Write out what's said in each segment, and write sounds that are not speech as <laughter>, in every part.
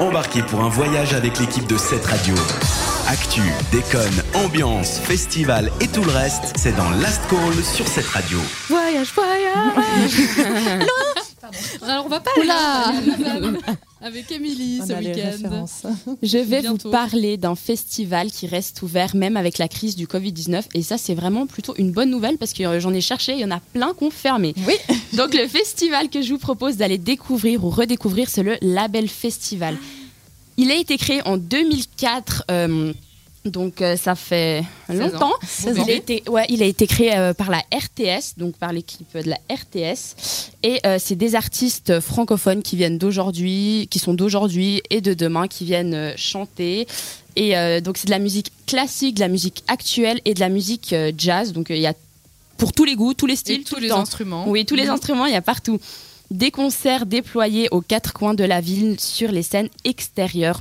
Embarquez pour un voyage avec l'équipe de cette radio. Actu, déconne, ambiance, festival et tout le reste, c'est dans Last Call sur cette radio. Voyage, voyage. <laughs> Alors on va pas Oula avec Émilie ce week-end. <laughs> Je vais Bientôt. vous parler d'un festival qui reste ouvert même avec la crise du Covid-19 et ça c'est vraiment plutôt une bonne nouvelle parce que euh, j'en ai cherché, il y en a plein qui ont fermé. Oui. <laughs> Donc le festival que je vous propose d'aller découvrir ou redécouvrir c'est le Label Festival. Il a été créé en 2004 euh, donc euh, ça fait 16 ans. longtemps. Il a, été, ouais, il a été créé euh, par la RTS, donc par l'équipe de la RTS. Et euh, c'est des artistes francophones qui viennent d'aujourd'hui, qui sont d'aujourd'hui et de demain, qui viennent chanter. Et donc c'est de la musique classique, de la musique actuelle et de la musique jazz. Donc il y a pour tous les goûts, tous les styles, Et tous le les temps. instruments. Oui, tous les Mhm. instruments, il y a partout. Des concerts déployés aux quatre coins de la ville sur les scènes extérieures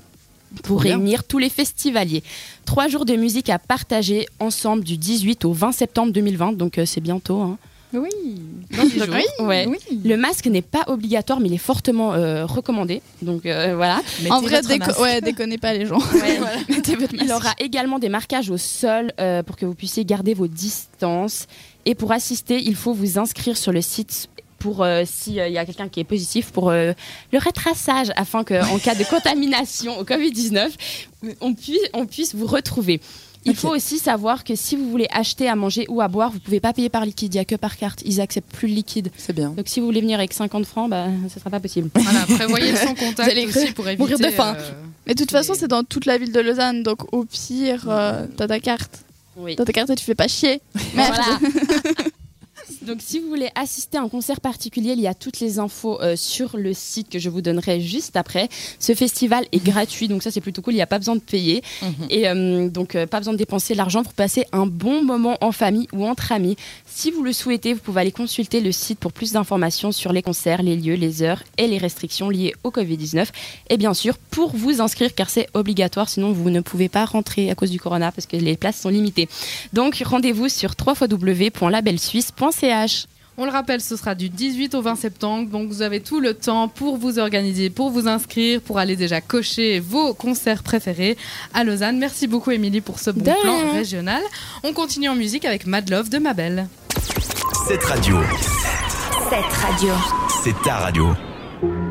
pour Bien. réunir tous les festivaliers. Trois jours de musique à partager ensemble du 18 au 20 septembre 2020, donc euh, c'est bientôt. hein. Oui. Dans. Ouais. Oui. Le masque n'est pas obligatoire, mais il est fortement euh, recommandé. Donc euh, voilà. en vrai, déco- ouais, déconnez pas les gens. <laughs> Il aura également des marquages au sol euh, pour que vous puissiez garder vos distances. Et pour assister, il faut vous inscrire sur le site pour euh, s'il y a quelqu'un qui est positif pour euh, le retraçage afin qu'en cas de <laughs> contamination au Covid-19, on puisse, on puisse vous retrouver. Il faut aussi savoir que si vous voulez acheter à manger ou à boire, vous pouvez pas payer par liquide, il n'y a que par carte. Ils acceptent plus le liquide. C'est bien. Donc si vous voulez venir avec 50 francs, bah, ce sera pas possible. Voilà, prévoyez <laughs> sans contact Vous allez aussi pour éviter. mourir de faim. euh, Mais de toute façon, c'est dans toute la ville de Lausanne, donc au pire, euh, t'as ta carte. Oui. T'as ta carte et tu fais pas chier. Merde. Voilà. <laughs> Donc, si vous voulez assister à un concert particulier, il y a toutes les infos euh, sur le site que je vous donnerai juste après. Ce festival est gratuit, donc ça c'est plutôt cool. Il n'y a pas besoin de payer et euh, donc euh, pas besoin de dépenser l'argent pour passer un bon moment en famille ou entre amis. Si vous le souhaitez, vous pouvez aller consulter le site pour plus d'informations sur les concerts, les lieux, les heures et les restrictions liées au Covid-19. Et bien sûr, pour vous inscrire, car c'est obligatoire, sinon vous ne pouvez pas rentrer à cause du corona parce que les places sont limitées. Donc rendez-vous sur On le rappelle, ce sera du 18 au 20 septembre, donc vous avez tout le temps pour vous organiser, pour vous inscrire, pour aller déjà cocher vos concerts préférés à Lausanne. Merci beaucoup Émilie pour ce bon De plan rien. régional. On continue en musique avec Mad Love de Mabel. Cette radio, Cette radio. c'est ta radio.